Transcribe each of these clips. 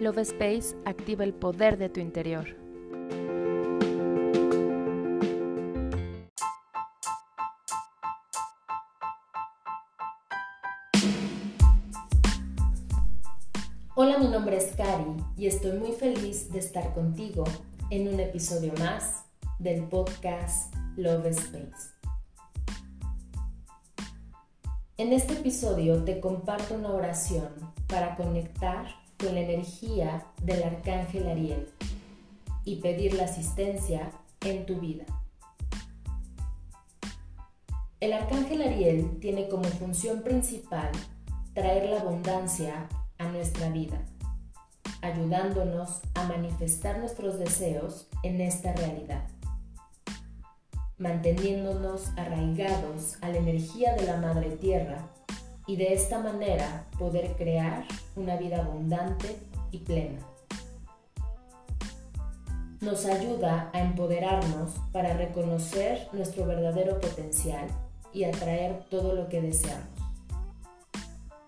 Love Space activa el poder de tu interior. Hola, mi nombre es Cari y estoy muy feliz de estar contigo en un episodio más del podcast Love Space. En este episodio te comparto una oración para conectar con la energía del arcángel Ariel y pedir la asistencia en tu vida. El arcángel Ariel tiene como función principal traer la abundancia a nuestra vida, ayudándonos a manifestar nuestros deseos en esta realidad, manteniéndonos arraigados a la energía de la Madre Tierra y de esta manera poder crear una vida abundante y plena. Nos ayuda a empoderarnos para reconocer nuestro verdadero potencial y atraer todo lo que deseamos.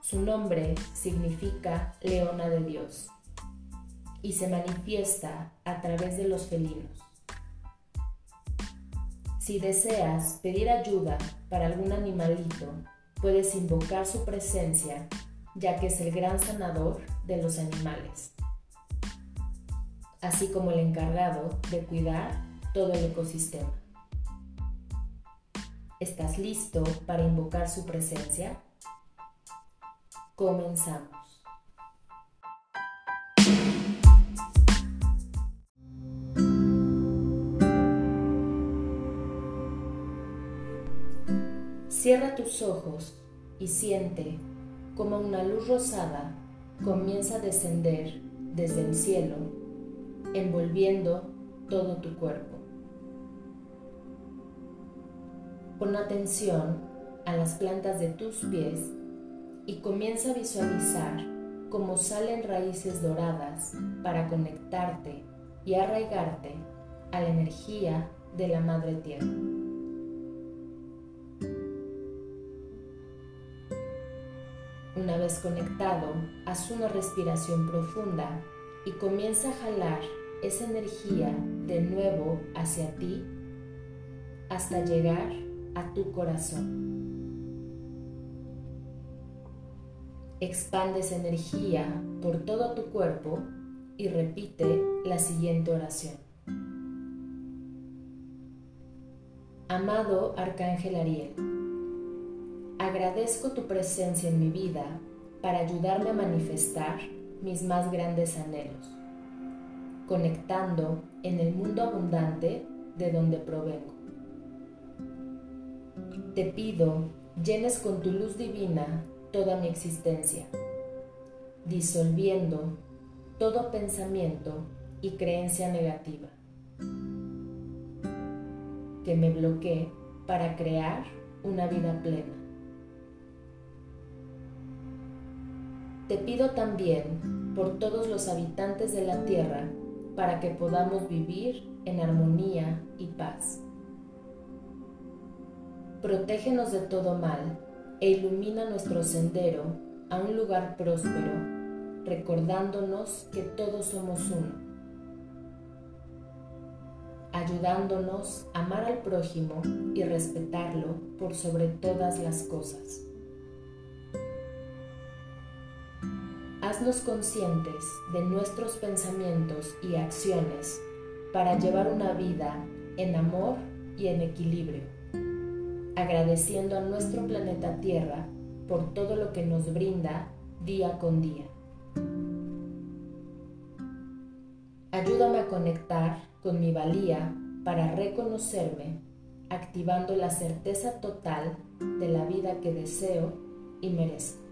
Su nombre significa leona de Dios y se manifiesta a través de los felinos. Si deseas pedir ayuda para algún animalito puedes invocar su presencia, ya que es el gran sanador de los animales, así como el encargado de cuidar todo el ecosistema. ¿Estás listo para invocar su presencia? Comenzamos. Cierra tus ojos y siente como una luz rosada comienza a descender desde el cielo, envolviendo todo tu cuerpo. Pon atención a las plantas de tus pies y comienza a visualizar cómo salen raíces doradas para conectarte y arraigarte a la energía de la Madre Tierra. Una vez conectado, haz una respiración profunda y comienza a jalar esa energía de nuevo hacia ti hasta llegar a tu corazón. Expande esa energía por todo tu cuerpo y repite la siguiente oración. Amado Arcángel Ariel, Agradezco tu presencia en mi vida para ayudarme a manifestar mis más grandes anhelos, conectando en el mundo abundante de donde provengo. Te pido llenes con tu luz divina toda mi existencia, disolviendo todo pensamiento y creencia negativa que me bloquee para crear una vida plena. Te pido también por todos los habitantes de la tierra para que podamos vivir en armonía y paz. Protégenos de todo mal e ilumina nuestro sendero a un lugar próspero, recordándonos que todos somos uno, ayudándonos a amar al prójimo y respetarlo por sobre todas las cosas. Haznos conscientes de nuestros pensamientos y acciones para llevar una vida en amor y en equilibrio, agradeciendo a nuestro planeta Tierra por todo lo que nos brinda día con día. Ayúdame a conectar con mi valía para reconocerme, activando la certeza total de la vida que deseo y merezco.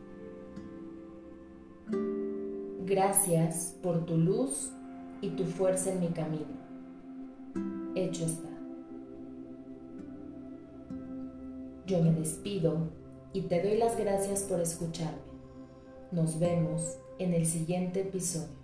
Gracias por tu luz y tu fuerza en mi camino. Hecho está. Yo me despido y te doy las gracias por escucharme. Nos vemos en el siguiente episodio.